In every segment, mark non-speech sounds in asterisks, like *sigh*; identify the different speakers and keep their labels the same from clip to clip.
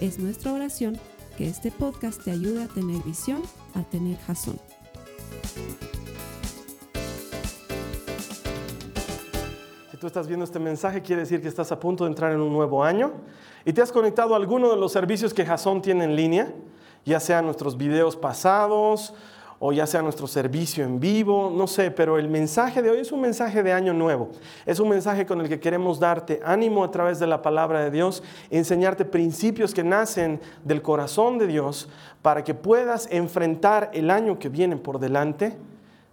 Speaker 1: Es nuestra oración que este podcast te ayude a tener visión, a tener jazón.
Speaker 2: Si tú estás viendo este mensaje, quiere decir que estás a punto de entrar en un nuevo año y te has conectado a alguno de los servicios que Jason tiene en línea, ya sean nuestros videos pasados o ya sea nuestro servicio en vivo, no sé, pero el mensaje de hoy es un mensaje de año nuevo. Es un mensaje con el que queremos darte ánimo a través de la palabra de Dios, enseñarte principios que nacen del corazón de Dios para que puedas enfrentar el año que viene por delante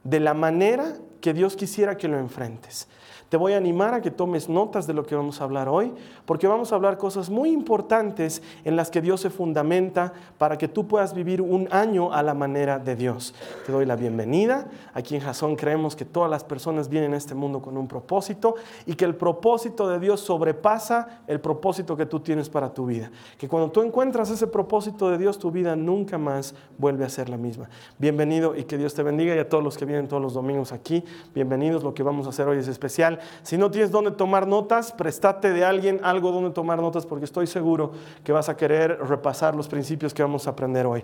Speaker 2: de la manera que Dios quisiera que lo enfrentes. Te voy a animar a que tomes notas de lo que vamos a hablar hoy, porque vamos a hablar cosas muy importantes en las que Dios se fundamenta para que tú puedas vivir un año a la manera de Dios. Te doy la bienvenida. Aquí en Jason creemos que todas las personas vienen a este mundo con un propósito y que el propósito de Dios sobrepasa el propósito que tú tienes para tu vida. Que cuando tú encuentras ese propósito de Dios, tu vida nunca más vuelve a ser la misma. Bienvenido y que Dios te bendiga y a todos los que vienen todos los domingos aquí, bienvenidos. Lo que vamos a hacer hoy es especial. Si no tienes dónde tomar notas, prestate de alguien algo donde tomar notas porque estoy seguro que vas a querer repasar los principios que vamos a aprender hoy.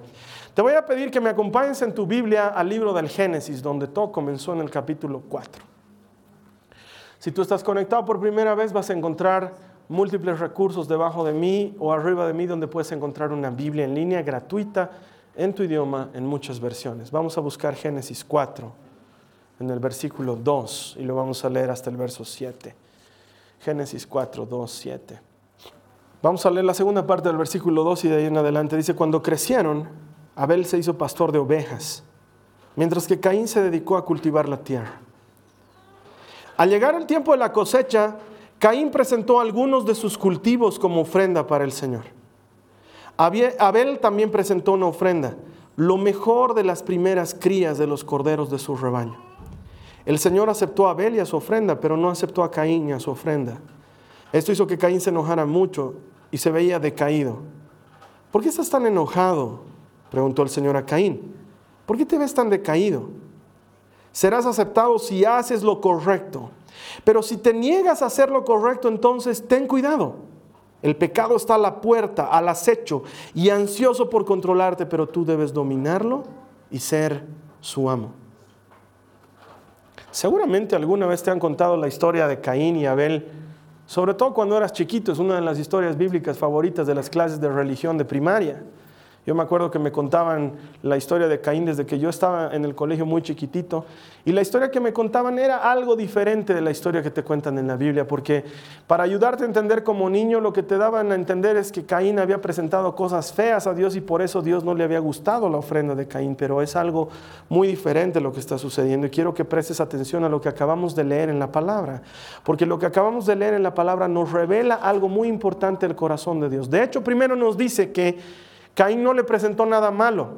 Speaker 2: Te voy a pedir que me acompañes en tu Biblia al libro del Génesis, donde todo comenzó en el capítulo 4. Si tú estás conectado por primera vez, vas a encontrar múltiples recursos debajo de mí o arriba de mí donde puedes encontrar una Biblia en línea gratuita en tu idioma en muchas versiones. Vamos a buscar Génesis 4 en el versículo 2 y lo vamos a leer hasta el verso 7. Génesis 4, 2, 7. Vamos a leer la segunda parte del versículo 2 y de ahí en adelante. Dice, cuando crecieron, Abel se hizo pastor de ovejas, mientras que Caín se dedicó a cultivar la tierra. Al llegar el tiempo de la cosecha, Caín presentó algunos de sus cultivos como ofrenda para el Señor. Abel también presentó una ofrenda, lo mejor de las primeras crías de los corderos de su rebaño. El Señor aceptó a Abel y a su ofrenda, pero no aceptó a Caín y a su ofrenda. Esto hizo que Caín se enojara mucho y se veía decaído. ¿Por qué estás tan enojado? preguntó el Señor a Caín. ¿Por qué te ves tan decaído? Serás aceptado si haces lo correcto. Pero si te niegas a hacer lo correcto, entonces ten cuidado. El pecado está a la puerta, al acecho y ansioso por controlarte, pero tú debes dominarlo y ser su amo. Seguramente alguna vez te han contado la historia de Caín y Abel, sobre todo cuando eras chiquito, es una de las historias bíblicas favoritas de las clases de religión de primaria. Yo me acuerdo que me contaban la historia de Caín desde que yo estaba en el colegio muy chiquitito y la historia que me contaban era algo diferente de la historia que te cuentan en la Biblia, porque para ayudarte a entender como niño lo que te daban a entender es que Caín había presentado cosas feas a Dios y por eso Dios no le había gustado la ofrenda de Caín, pero es algo muy diferente lo que está sucediendo y quiero que prestes atención a lo que acabamos de leer en la palabra, porque lo que acabamos de leer en la palabra nos revela algo muy importante del corazón de Dios. De hecho, primero nos dice que Caín no le presentó nada malo,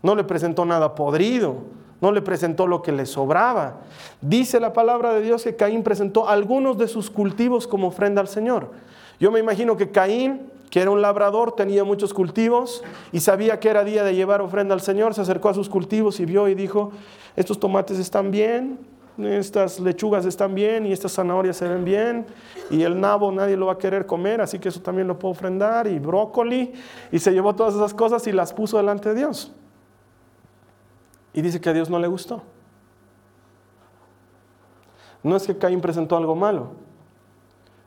Speaker 2: no le presentó nada podrido, no le presentó lo que le sobraba. Dice la palabra de Dios que Caín presentó algunos de sus cultivos como ofrenda al Señor. Yo me imagino que Caín, que era un labrador, tenía muchos cultivos y sabía que era día de llevar ofrenda al Señor, se acercó a sus cultivos y vio y dijo, estos tomates están bien, estas lechugas están bien y estas zanahorias se ven bien y el nabo nadie lo va a querer comer, así que eso también lo puedo ofrendar y brócoli y se llevó todas esas cosas y las puso delante de Dios. Y dice que a Dios no le gustó. No es que Caín presentó algo malo,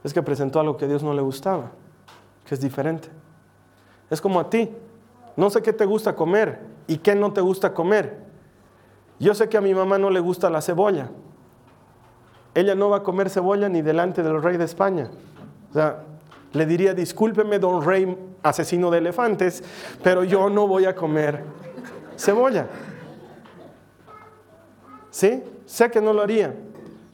Speaker 2: es que presentó algo que a Dios no le gustaba, que es diferente. Es como a ti, no sé qué te gusta comer y qué no te gusta comer. Yo sé que a mi mamá no le gusta la cebolla. Ella no va a comer cebolla ni delante del rey de España. O sea, le diría, discúlpeme, don rey asesino de elefantes, pero yo no voy a comer cebolla. ¿Sí? Sé que no lo haría,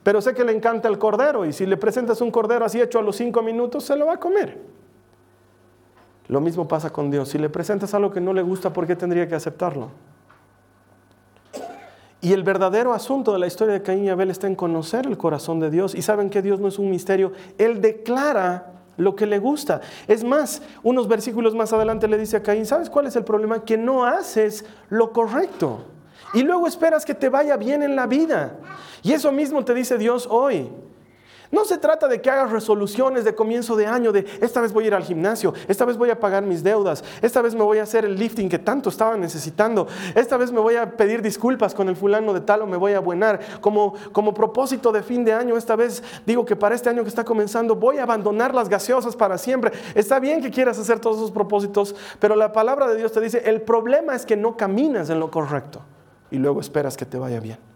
Speaker 2: pero sé que le encanta el cordero y si le presentas un cordero así hecho a los cinco minutos, se lo va a comer. Lo mismo pasa con Dios. Si le presentas algo que no le gusta, ¿por qué tendría que aceptarlo? Y el verdadero asunto de la historia de Caín y Abel está en conocer el corazón de Dios. Y saben que Dios no es un misterio. Él declara lo que le gusta. Es más, unos versículos más adelante le dice a Caín, ¿sabes cuál es el problema? Que no haces lo correcto. Y luego esperas que te vaya bien en la vida. Y eso mismo te dice Dios hoy. No se trata de que hagas resoluciones de comienzo de año, de esta vez voy a ir al gimnasio, esta vez voy a pagar mis deudas, esta vez me voy a hacer el lifting que tanto estaba necesitando, esta vez me voy a pedir disculpas con el fulano de tal o me voy a buenar. Como, como propósito de fin de año, esta vez digo que para este año que está comenzando voy a abandonar las gaseosas para siempre. Está bien que quieras hacer todos esos propósitos, pero la palabra de Dios te dice, el problema es que no caminas en lo correcto y luego esperas que te vaya bien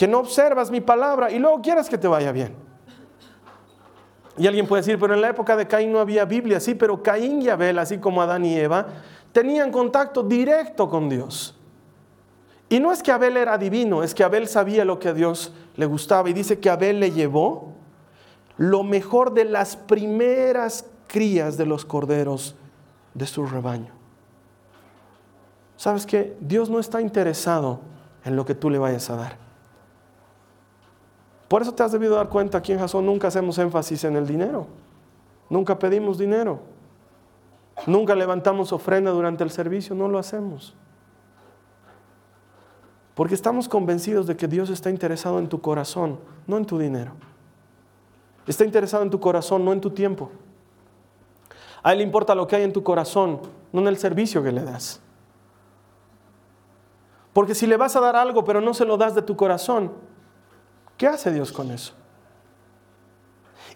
Speaker 2: que no observas mi palabra y luego quieres que te vaya bien. Y alguien puede decir, pero en la época de Caín no había Biblia, sí, pero Caín y Abel, así como Adán y Eva, tenían contacto directo con Dios. Y no es que Abel era divino, es que Abel sabía lo que a Dios le gustaba. Y dice que Abel le llevó lo mejor de las primeras crías de los corderos de su rebaño. ¿Sabes que Dios no está interesado en lo que tú le vayas a dar. Por eso te has debido dar cuenta aquí en Jason nunca hacemos énfasis en el dinero. Nunca pedimos dinero. Nunca levantamos ofrenda durante el servicio, no lo hacemos. Porque estamos convencidos de que Dios está interesado en tu corazón, no en tu dinero. Está interesado en tu corazón, no en tu tiempo. A Él le importa lo que hay en tu corazón, no en el servicio que le das. Porque si le vas a dar algo pero no se lo das de tu corazón, ¿Qué hace Dios con eso?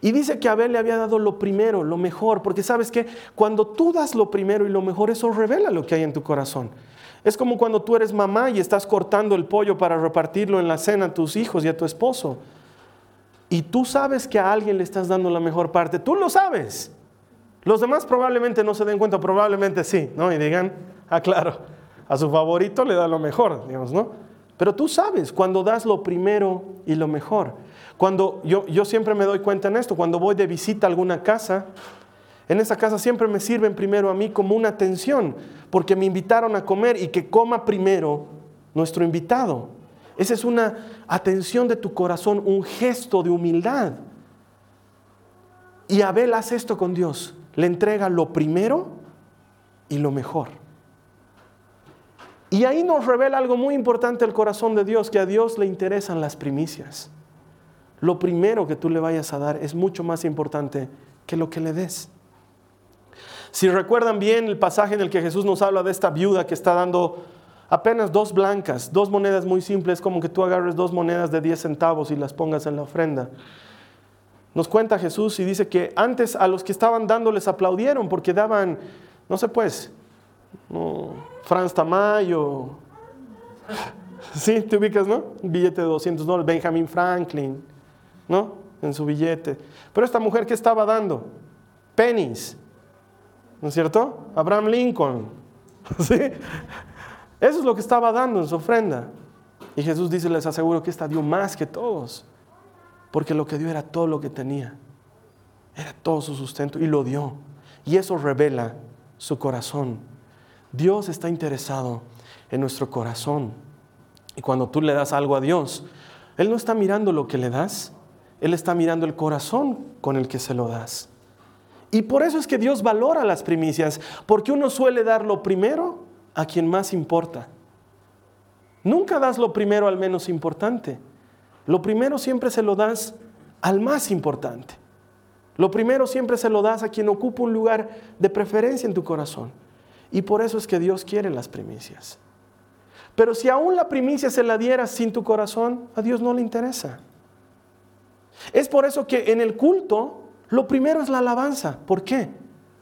Speaker 2: Y dice que Abel le había dado lo primero, lo mejor, porque sabes que cuando tú das lo primero y lo mejor, eso revela lo que hay en tu corazón. Es como cuando tú eres mamá y estás cortando el pollo para repartirlo en la cena a tus hijos y a tu esposo. Y tú sabes que a alguien le estás dando la mejor parte, tú lo sabes. Los demás probablemente no se den cuenta, probablemente sí, ¿no? Y digan, ah, claro, a su favorito le da lo mejor, digamos, ¿no? Pero tú sabes cuando das lo primero y lo mejor. Cuando yo, yo siempre me doy cuenta en esto, cuando voy de visita a alguna casa, en esa casa siempre me sirven primero a mí como una atención, porque me invitaron a comer y que coma primero nuestro invitado. Esa es una atención de tu corazón, un gesto de humildad. Y Abel hace esto con Dios, le entrega lo primero y lo mejor. Y ahí nos revela algo muy importante el corazón de Dios, que a Dios le interesan las primicias. Lo primero que tú le vayas a dar es mucho más importante que lo que le des. Si recuerdan bien el pasaje en el que Jesús nos habla de esta viuda que está dando apenas dos blancas, dos monedas muy simples, como que tú agarres dos monedas de 10 centavos y las pongas en la ofrenda. Nos cuenta Jesús y dice que antes a los que estaban dando les aplaudieron porque daban, no sé pues, no, Franz Tamayo. Sí, te ubicas, ¿no? Un billete de 200 dólares. Benjamin Franklin, ¿no? En su billete. Pero esta mujer, ¿qué estaba dando? Pennies. ¿No es cierto? Abraham Lincoln. *laughs* ¿Sí? Eso es lo que estaba dando en su ofrenda. Y Jesús dice, les aseguro que esta dio más que todos. Porque lo que dio era todo lo que tenía. Era todo su sustento y lo dio. Y eso revela su corazón Dios está interesado en nuestro corazón. Y cuando tú le das algo a Dios, Él no está mirando lo que le das, Él está mirando el corazón con el que se lo das. Y por eso es que Dios valora las primicias, porque uno suele dar lo primero a quien más importa. Nunca das lo primero al menos importante. Lo primero siempre se lo das al más importante. Lo primero siempre se lo das a quien ocupa un lugar de preferencia en tu corazón. Y por eso es que Dios quiere las primicias. Pero si aún la primicia se la dieras sin tu corazón, a Dios no le interesa. Es por eso que en el culto lo primero es la alabanza. ¿Por qué?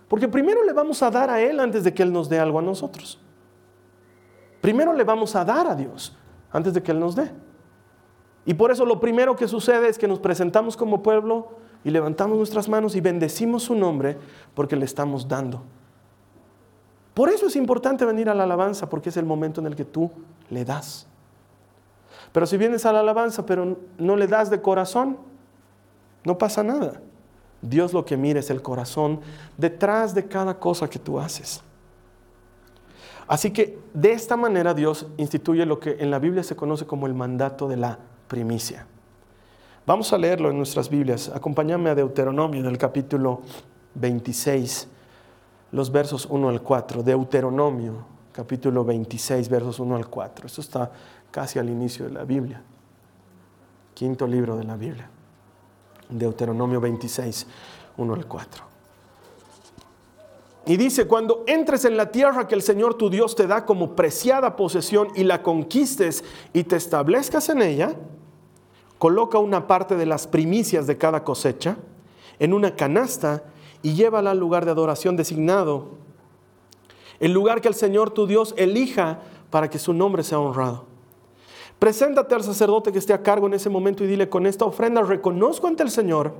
Speaker 2: Porque primero le vamos a dar a Él antes de que Él nos dé algo a nosotros. Primero le vamos a dar a Dios antes de que Él nos dé. Y por eso lo primero que sucede es que nos presentamos como pueblo y levantamos nuestras manos y bendecimos su nombre porque le estamos dando. Por eso es importante venir a la alabanza, porque es el momento en el que tú le das. Pero si vienes a la alabanza pero no le das de corazón, no pasa nada. Dios lo que mira es el corazón detrás de cada cosa que tú haces. Así que de esta manera Dios instituye lo que en la Biblia se conoce como el mandato de la primicia. Vamos a leerlo en nuestras Biblias. Acompáñame a Deuteronomio en el capítulo 26, los versos 1 al 4. Deuteronomio, capítulo 26, versos 1 al 4. Esto está casi al inicio de la Biblia. Quinto libro de la Biblia. Deuteronomio 26, 1 al 4. Y dice, cuando entres en la tierra que el Señor tu Dios te da como preciada posesión y la conquistes y te establezcas en ella, coloca una parte de las primicias de cada cosecha en una canasta y llévala al lugar de adoración designado, el lugar que el Señor tu Dios elija para que su nombre sea honrado. Preséntate al sacerdote que esté a cargo en ese momento y dile, con esta ofrenda reconozco ante el Señor,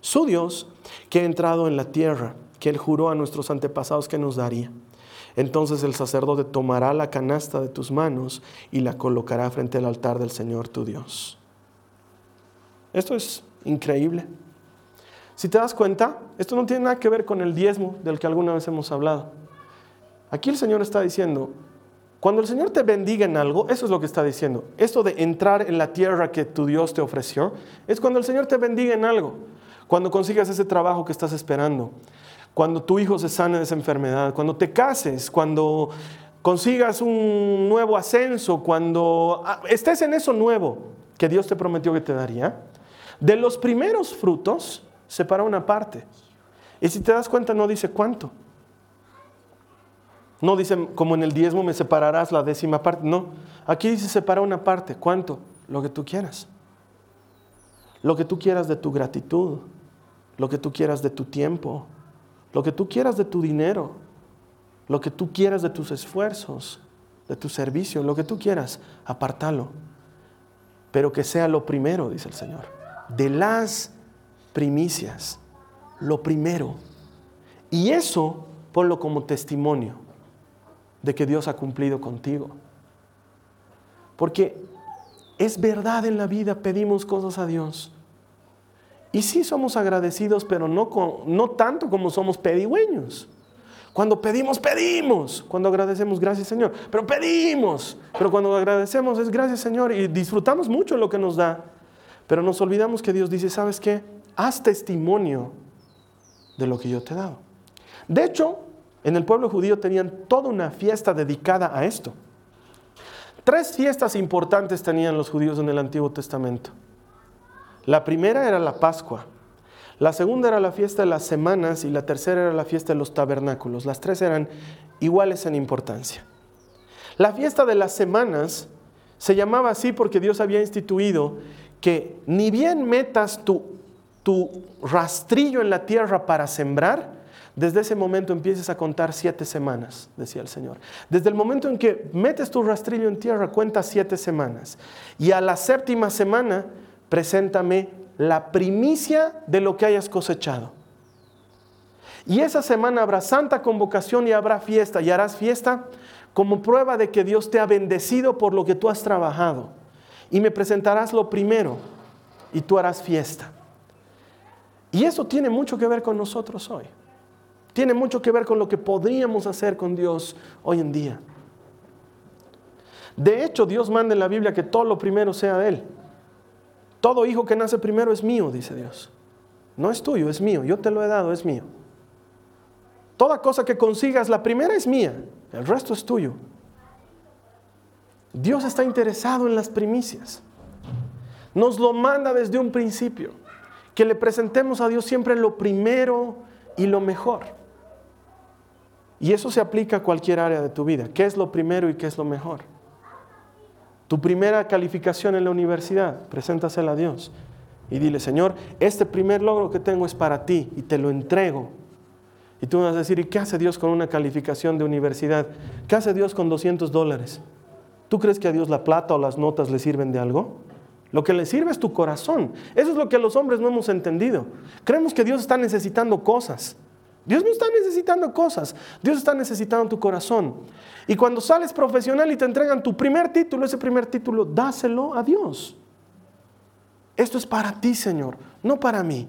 Speaker 2: su Dios, que he entrado en la tierra, que Él juró a nuestros antepasados que nos daría. Entonces el sacerdote tomará la canasta de tus manos y la colocará frente al altar del Señor tu Dios. Esto es increíble. Si te das cuenta, esto no tiene nada que ver con el diezmo del que alguna vez hemos hablado. Aquí el Señor está diciendo, cuando el Señor te bendiga en algo, eso es lo que está diciendo. Esto de entrar en la tierra que tu Dios te ofreció, es cuando el Señor te bendiga en algo. Cuando consigas ese trabajo que estás esperando. Cuando tu hijo se sane de esa enfermedad. Cuando te cases. Cuando consigas un nuevo ascenso. Cuando ah, estés en eso nuevo que Dios te prometió que te daría. De los primeros frutos, separa una parte. Y si te das cuenta, no dice cuánto. No dice, como en el diezmo me separarás la décima parte. No, aquí dice separa una parte. ¿Cuánto? Lo que tú quieras. Lo que tú quieras de tu gratitud. Lo que tú quieras de tu tiempo. Lo que tú quieras de tu dinero. Lo que tú quieras de tus esfuerzos. De tu servicio. Lo que tú quieras. Apartalo. Pero que sea lo primero, dice el Señor. De las primicias. Lo primero. Y eso ponlo como testimonio de que Dios ha cumplido contigo. Porque es verdad en la vida, pedimos cosas a Dios. Y sí somos agradecidos, pero no, no tanto como somos pedigüeños. Cuando pedimos, pedimos. Cuando agradecemos, gracias Señor. Pero pedimos. Pero cuando agradecemos es gracias Señor. Y disfrutamos mucho lo que nos da. Pero nos olvidamos que Dios dice, ¿sabes qué? Haz testimonio de lo que yo te he dado. De hecho, en el pueblo judío tenían toda una fiesta dedicada a esto. Tres fiestas importantes tenían los judíos en el Antiguo Testamento. La primera era la Pascua, la segunda era la fiesta de las semanas y la tercera era la fiesta de los tabernáculos. Las tres eran iguales en importancia. La fiesta de las semanas se llamaba así porque Dios había instituido que ni bien metas tu, tu rastrillo en la tierra para sembrar, desde ese momento empieces a contar siete semanas, decía el Señor. Desde el momento en que metes tu rastrillo en tierra, cuenta siete semanas. Y a la séptima semana, preséntame la primicia de lo que hayas cosechado. Y esa semana habrá santa convocación y habrá fiesta. Y harás fiesta como prueba de que Dios te ha bendecido por lo que tú has trabajado. Y me presentarás lo primero y tú harás fiesta. Y eso tiene mucho que ver con nosotros hoy tiene mucho que ver con lo que podríamos hacer con Dios hoy en día. De hecho, Dios manda en la Biblia que todo lo primero sea de Él. Todo hijo que nace primero es mío, dice Dios. No es tuyo, es mío. Yo te lo he dado, es mío. Toda cosa que consigas, la primera es mía, el resto es tuyo. Dios está interesado en las primicias. Nos lo manda desde un principio. Que le presentemos a Dios siempre lo primero y lo mejor. Y eso se aplica a cualquier área de tu vida. ¿Qué es lo primero y qué es lo mejor? Tu primera calificación en la universidad, preséntasela a Dios y dile, Señor, este primer logro que tengo es para ti y te lo entrego. Y tú vas a decir, ¿y qué hace Dios con una calificación de universidad? ¿Qué hace Dios con 200 dólares? ¿Tú crees que a Dios la plata o las notas le sirven de algo? Lo que le sirve es tu corazón. Eso es lo que los hombres no hemos entendido. Creemos que Dios está necesitando cosas. Dios no está necesitando cosas, Dios está necesitando tu corazón. Y cuando sales profesional y te entregan tu primer título, ese primer título, dáselo a Dios. Esto es para ti, Señor, no para mí.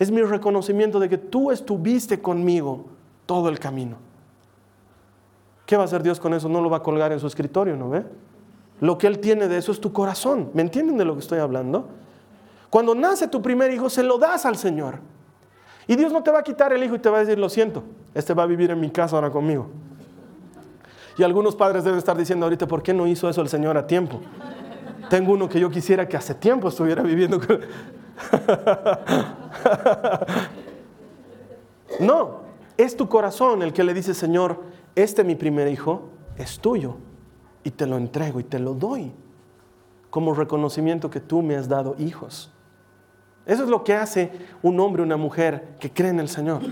Speaker 2: Es mi reconocimiento de que tú estuviste conmigo todo el camino. ¿Qué va a hacer Dios con eso? No lo va a colgar en su escritorio, ¿no ve? Lo que Él tiene de eso es tu corazón. ¿Me entienden de lo que estoy hablando? Cuando nace tu primer hijo, se lo das al Señor. Y Dios no te va a quitar el hijo y te va a decir, lo siento, este va a vivir en mi casa ahora conmigo. Y algunos padres deben estar diciendo ahorita, ¿por qué no hizo eso el Señor a tiempo? Tengo uno que yo quisiera que hace tiempo estuviera viviendo con... *laughs* no, es tu corazón el que le dice, Señor, este mi primer hijo es tuyo y te lo entrego y te lo doy como reconocimiento que tú me has dado hijos. Eso es lo que hace un hombre una mujer que cree en el Señor.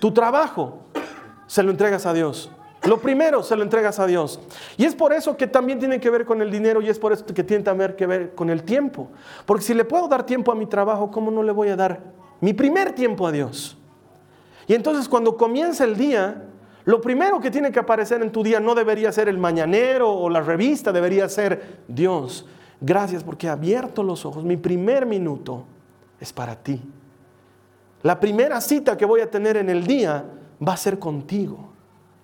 Speaker 2: Tu trabajo se lo entregas a Dios. Lo primero se lo entregas a Dios. Y es por eso que también tiene que ver con el dinero y es por eso que tiene que ver con el tiempo. Porque si le puedo dar tiempo a mi trabajo, ¿cómo no le voy a dar mi primer tiempo a Dios? Y entonces cuando comienza el día, lo primero que tiene que aparecer en tu día no debería ser el mañanero o la revista, debería ser Dios. Gracias porque he abierto los ojos. Mi primer minuto es para ti. La primera cita que voy a tener en el día va a ser contigo.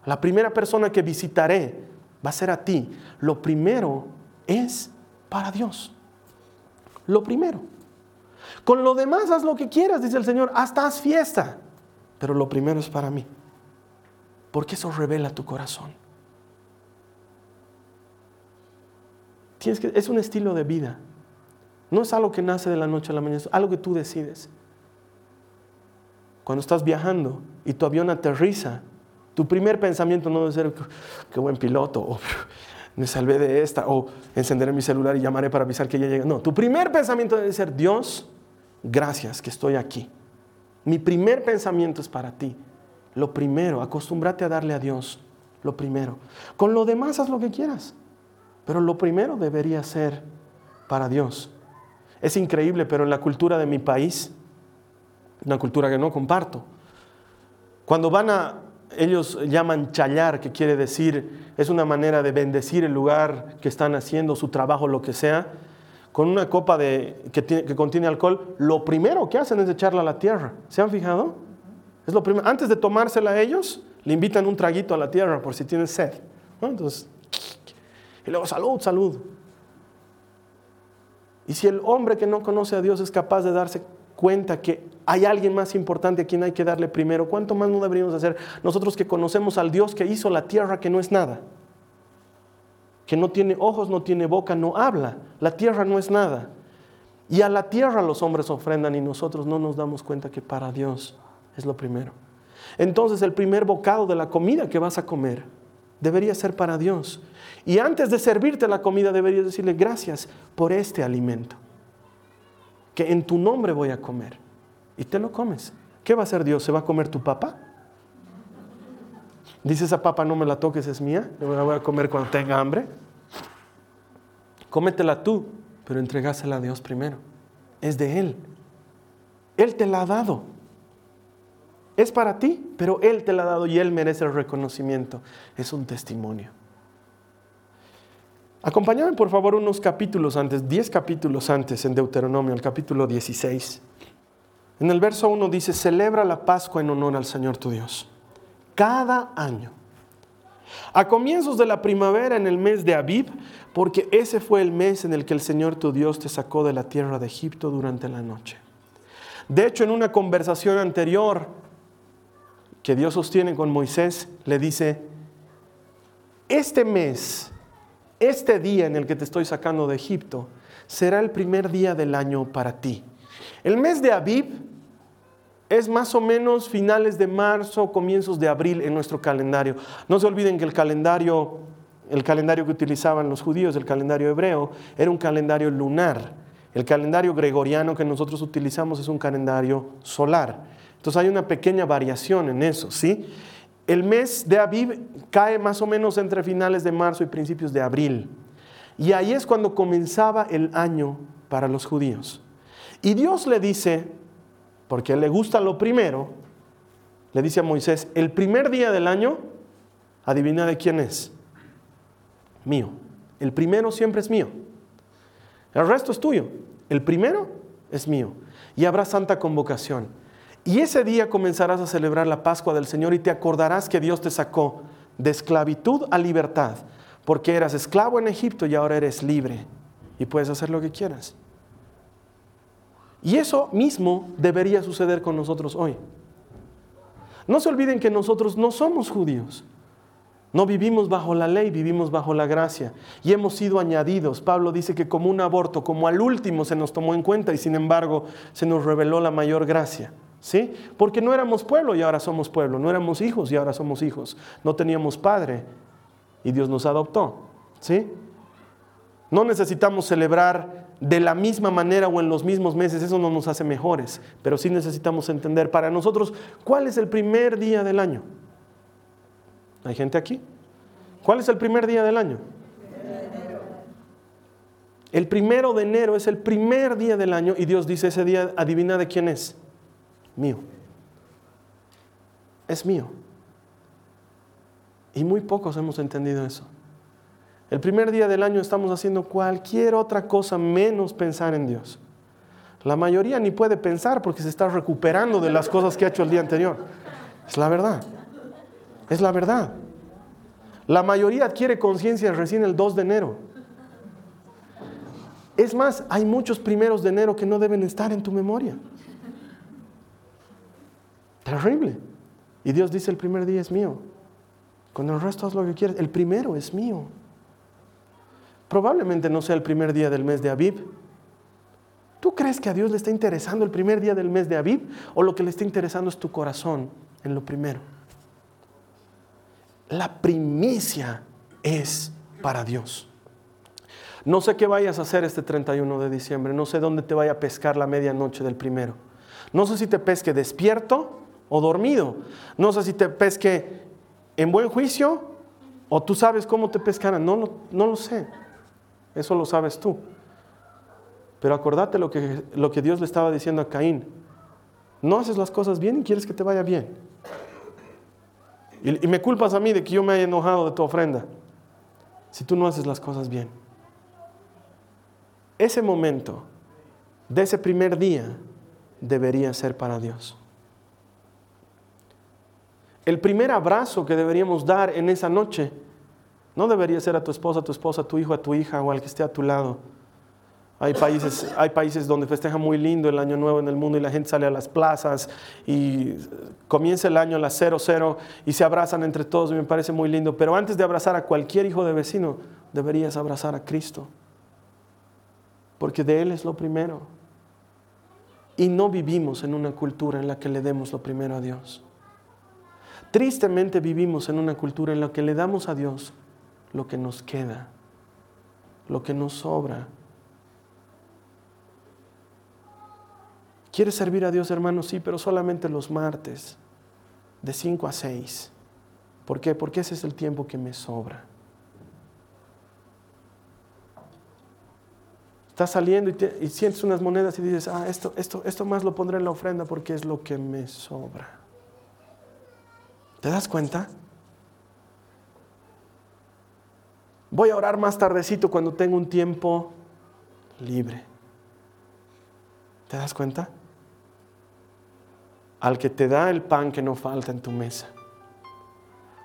Speaker 2: La primera persona que visitaré va a ser a ti. Lo primero es para Dios. Lo primero. Con lo demás haz lo que quieras, dice el Señor. Hasta haz fiesta. Pero lo primero es para mí. Porque eso revela tu corazón. Tienes que, es un estilo de vida. No es algo que nace de la noche a la mañana, es algo que tú decides. Cuando estás viajando y tu avión aterriza, tu primer pensamiento no debe ser, qué buen piloto, o me salvé de esta, o encenderé mi celular y llamaré para avisar que ya llega. No, tu primer pensamiento debe ser, Dios, gracias que estoy aquí. Mi primer pensamiento es para ti. Lo primero, acostúmbrate a darle a Dios lo primero. Con lo demás haz lo que quieras, pero lo primero debería ser para Dios. Es increíble, pero en la cultura de mi país, una cultura que no comparto, cuando van a, ellos llaman chayar, que quiere decir, es una manera de bendecir el lugar que están haciendo, su trabajo, lo que sea, con una copa de, que, que contiene alcohol, lo primero que hacen es echarla a la tierra. ¿Se han fijado? Es lo primero. Antes de tomársela a ellos, le invitan un traguito a la tierra por si tienen sed. Entonces, y luego salud, salud. Y si el hombre que no conoce a Dios es capaz de darse cuenta que hay alguien más importante a quien hay que darle primero, ¿cuánto más no deberíamos hacer nosotros que conocemos al Dios que hizo la tierra que no es nada? Que no tiene ojos, no tiene boca, no habla. La tierra no es nada. Y a la tierra los hombres ofrendan y nosotros no nos damos cuenta que para Dios es lo primero. Entonces el primer bocado de la comida que vas a comer debería ser para Dios. Y antes de servirte la comida deberías decirle gracias por este alimento, que en tu nombre voy a comer. Y te lo comes. ¿Qué va a hacer Dios? ¿Se va a comer tu papa? Dice esa papa no me la toques, es mía, la voy a comer cuando tenga hambre. Cómetela tú, pero entregásela a Dios primero. Es de Él. Él te la ha dado. Es para ti, pero Él te la ha dado y Él merece el reconocimiento. Es un testimonio. Acompáñame por favor unos capítulos antes, 10 capítulos antes en Deuteronomio, el capítulo 16. En el verso 1 dice, celebra la Pascua en honor al Señor tu Dios. Cada año. A comienzos de la primavera en el mes de Abib, porque ese fue el mes en el que el Señor tu Dios te sacó de la tierra de Egipto durante la noche. De hecho, en una conversación anterior que Dios sostiene con Moisés, le dice, este mes este día en el que te estoy sacando de Egipto será el primer día del año para ti. El mes de Abib es más o menos finales de marzo, comienzos de abril en nuestro calendario. No se olviden que el calendario, el calendario que utilizaban los judíos, el calendario hebreo, era un calendario lunar. El calendario gregoriano que nosotros utilizamos es un calendario solar. Entonces hay una pequeña variación en eso, ¿sí? El mes de Aviv cae más o menos entre finales de marzo y principios de abril. Y ahí es cuando comenzaba el año para los judíos. Y Dios le dice, porque le gusta lo primero, le dice a Moisés, el primer día del año, adivina de quién es. Mío. El primero siempre es mío. El resto es tuyo. El primero es mío. Y habrá santa convocación. Y ese día comenzarás a celebrar la Pascua del Señor y te acordarás que Dios te sacó de esclavitud a libertad, porque eras esclavo en Egipto y ahora eres libre y puedes hacer lo que quieras. Y eso mismo debería suceder con nosotros hoy. No se olviden que nosotros no somos judíos. No vivimos bajo la ley, vivimos bajo la gracia. Y hemos sido añadidos. Pablo dice que como un aborto, como al último se nos tomó en cuenta y sin embargo se nos reveló la mayor gracia. ¿Sí? Porque no éramos pueblo y ahora somos pueblo. No éramos hijos y ahora somos hijos. No teníamos padre y Dios nos adoptó. ¿Sí? No necesitamos celebrar de la misma manera o en los mismos meses, eso no nos hace mejores, pero sí necesitamos entender para nosotros cuál es el primer día del año. ¿Hay gente aquí? ¿Cuál es el primer día del año? El primero de enero es el primer día del año y Dios dice ese día, adivina de quién es. Mío. Es mío. Y muy pocos hemos entendido eso. El primer día del año estamos haciendo cualquier otra cosa menos pensar en Dios. La mayoría ni puede pensar porque se está recuperando de las cosas que ha hecho el día anterior. Es la verdad. Es la verdad. La mayoría adquiere conciencia recién el 2 de enero. Es más, hay muchos primeros de enero que no deben estar en tu memoria. Terrible. Y Dios dice, el primer día es mío. Con el resto haz lo que quieras. El primero es mío. Probablemente no sea el primer día del mes de Aviv. ¿Tú crees que a Dios le está interesando el primer día del mes de Aviv? ¿O lo que le está interesando es tu corazón en lo primero? La primicia es para Dios. No sé qué vayas a hacer este 31 de diciembre. No sé dónde te vaya a pescar la medianoche del primero. No sé si te pesque despierto o dormido. No sé si te pesque en buen juicio o tú sabes cómo te pescarán. No, no, no lo sé. Eso lo sabes tú. Pero acordate lo que, lo que Dios le estaba diciendo a Caín. No haces las cosas bien y quieres que te vaya bien. Y, y me culpas a mí de que yo me haya enojado de tu ofrenda. Si tú no haces las cosas bien. Ese momento de ese primer día debería ser para Dios. El primer abrazo que deberíamos dar en esa noche no debería ser a tu esposa, a tu esposa, a tu hijo, a tu hija o al que esté a tu lado. Hay países, hay países donde festeja muy lindo el año nuevo en el mundo y la gente sale a las plazas y comienza el año a las 00 y se abrazan entre todos y me parece muy lindo. Pero antes de abrazar a cualquier hijo de vecino, deberías abrazar a Cristo. Porque de Él es lo primero. Y no vivimos en una cultura en la que le demos lo primero a Dios. Tristemente vivimos en una cultura en la que le damos a Dios lo que nos queda, lo que nos sobra. ¿Quieres servir a Dios, hermano? Sí, pero solamente los martes, de 5 a 6. ¿Por qué? Porque ese es el tiempo que me sobra. Estás saliendo y, y, sientes unas monedas y dices, ah, esto, esto, esto más lo pondré en la ofrenda porque es lo que me sobra. ¿Te das cuenta? Voy a orar más tardecito cuando tengo un tiempo libre. ¿Te das cuenta? Al que te da el pan que no falta en tu mesa.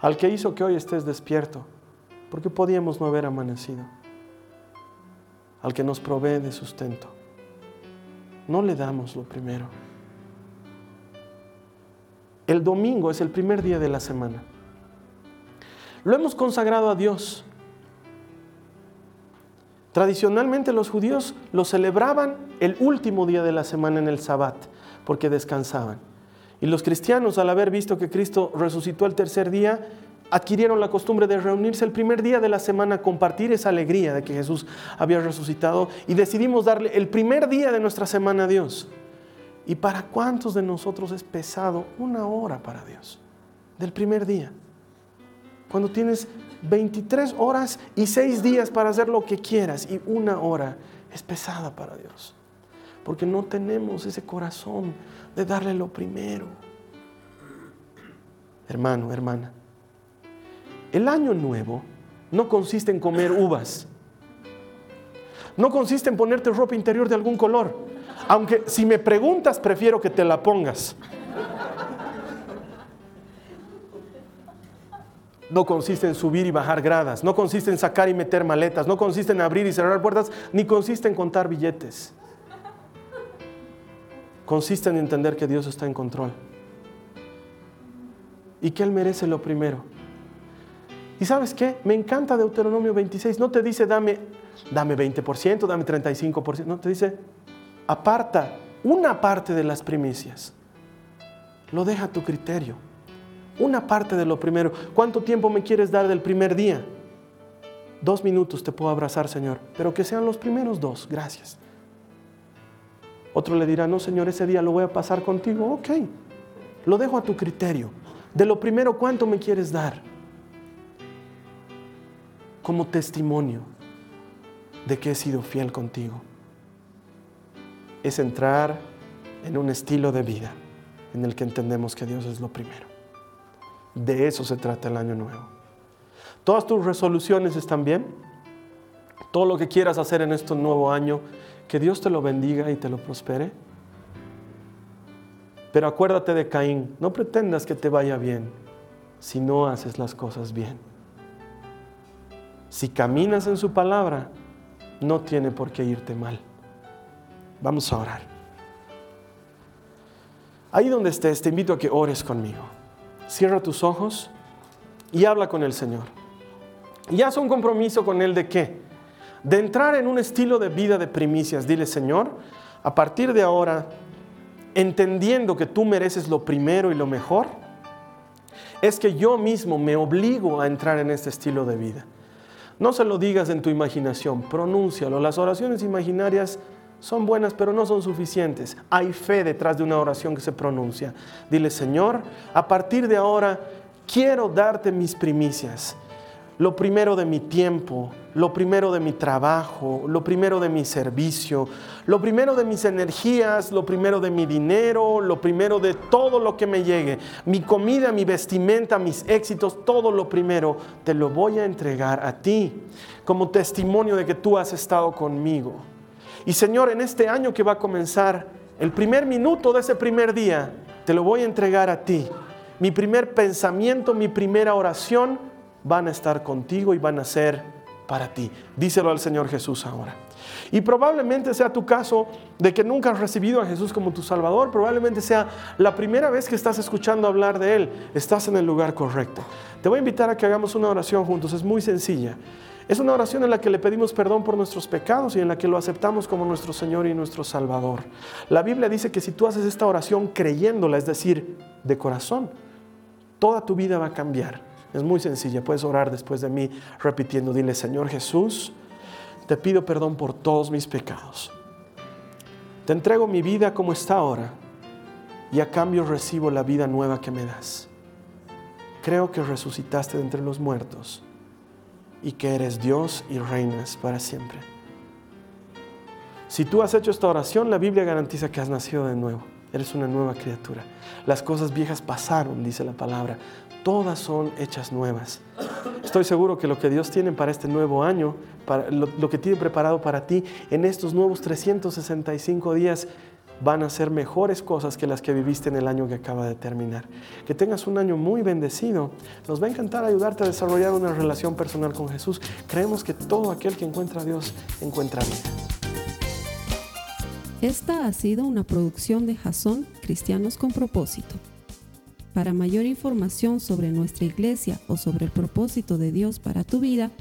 Speaker 2: Al que hizo que hoy estés despierto. Porque podíamos no haber amanecido. Al que nos provee de sustento. No le damos lo primero. El domingo es el primer día de la semana. Lo hemos consagrado a Dios. Tradicionalmente los judíos lo celebraban el último día de la semana en el Sabbat, porque descansaban. Y los cristianos, al haber visto que Cristo resucitó el tercer día, adquirieron la costumbre de reunirse el primer día de la semana, compartir esa alegría de que Jesús había resucitado y decidimos darle el primer día de nuestra semana a Dios. ¿Y para cuántos de nosotros es pesado una hora para Dios? Del primer día. Cuando tienes 23 horas y 6 días para hacer lo que quieras y una hora es pesada para Dios. Porque no tenemos ese corazón de darle lo primero. Hermano, hermana, el año nuevo no consiste en comer uvas. No consiste en ponerte ropa interior de algún color. Aunque si me preguntas, prefiero que te la pongas. No consiste en subir y bajar gradas, no consiste en sacar y meter maletas, no consiste en abrir y cerrar puertas, ni consiste en contar billetes. Consiste en entender que Dios está en control y que Él merece lo primero. Y sabes qué? Me encanta Deuteronomio 26. No te dice dame, dame 20%, dame 35%. No te dice aparta una parte de las primicias. Lo deja a tu criterio. Una parte de lo primero. ¿Cuánto tiempo me quieres dar del primer día? Dos minutos te puedo abrazar, Señor, pero que sean los primeros dos. Gracias. Otro le dirá, no, Señor, ese día lo voy a pasar contigo. Ok, lo dejo a tu criterio. De lo primero, ¿cuánto me quieres dar? Como testimonio de que he sido fiel contigo. Es entrar en un estilo de vida en el que entendemos que Dios es lo primero. De eso se trata el año nuevo. Todas tus resoluciones están bien. Todo lo que quieras hacer en este nuevo año, que Dios te lo bendiga y te lo prospere. Pero acuérdate de Caín, no pretendas que te vaya bien si no haces las cosas bien. Si caminas en su palabra, no tiene por qué irte mal. Vamos a orar. Ahí donde estés, te invito a que ores conmigo. Cierra tus ojos y habla con el Señor. Y haz un compromiso con Él de qué? De entrar en un estilo de vida de primicias. Dile, Señor, a partir de ahora entendiendo que tú mereces lo primero y lo mejor, es que yo mismo me obligo a entrar en este estilo de vida. No se lo digas en tu imaginación, pronúncialo. Las oraciones imaginarias son buenas, pero no son suficientes. Hay fe detrás de una oración que se pronuncia. Dile, Señor, a partir de ahora quiero darte mis primicias lo primero de mi tiempo, lo primero de mi trabajo, lo primero de mi servicio, lo primero de mis energías, lo primero de mi dinero, lo primero de todo lo que me llegue, mi comida, mi vestimenta, mis éxitos, todo lo primero, te lo voy a entregar a ti como testimonio de que tú has estado conmigo. Y Señor, en este año que va a comenzar, el primer minuto de ese primer día, te lo voy a entregar a ti. Mi primer pensamiento, mi primera oración, van a estar contigo y van a ser para ti. Díselo al Señor Jesús ahora. Y probablemente sea tu caso de que nunca has recibido a Jesús como tu Salvador, probablemente sea la primera vez que estás escuchando hablar de Él, estás en el lugar correcto. Te voy a invitar a que hagamos una oración juntos, es muy sencilla. Es una oración en la que le pedimos perdón por nuestros pecados y en la que lo aceptamos como nuestro Señor y nuestro Salvador. La Biblia dice que si tú haces esta oración creyéndola, es decir, de corazón, toda tu vida va a cambiar es muy sencilla, puedes orar después de mí repitiendo, dile, Señor Jesús, te pido perdón por todos mis pecados. Te entrego mi vida como está ahora y a cambio recibo la vida nueva que me das. Creo que resucitaste de entre los muertos y que eres Dios y reinas para siempre. Si tú has hecho esta oración, la Biblia garantiza que has nacido de nuevo. Eres una nueva criatura. Las cosas viejas pasaron, dice la palabra todas son hechas nuevas. Estoy seguro que lo que Dios tiene para este nuevo año, para lo, que tiene preparado para ti en estos nuevos 365 días, van a ser mejores cosas que las que viviste en el año que acaba de terminar. Que tengas un año muy bendecido. Nos va a encantar ayudarte a desarrollar una relación personal con Jesús. Creemos que todo aquel que encuentra a Dios encuentra vida.
Speaker 1: Esta ha sido una producción de Jason Cristianos con propósito. Para mayor información sobre nuestra iglesia o sobre el propósito de Dios para tu vida,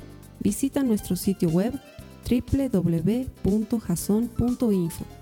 Speaker 1: visita nuestro sitio web www.jason.info.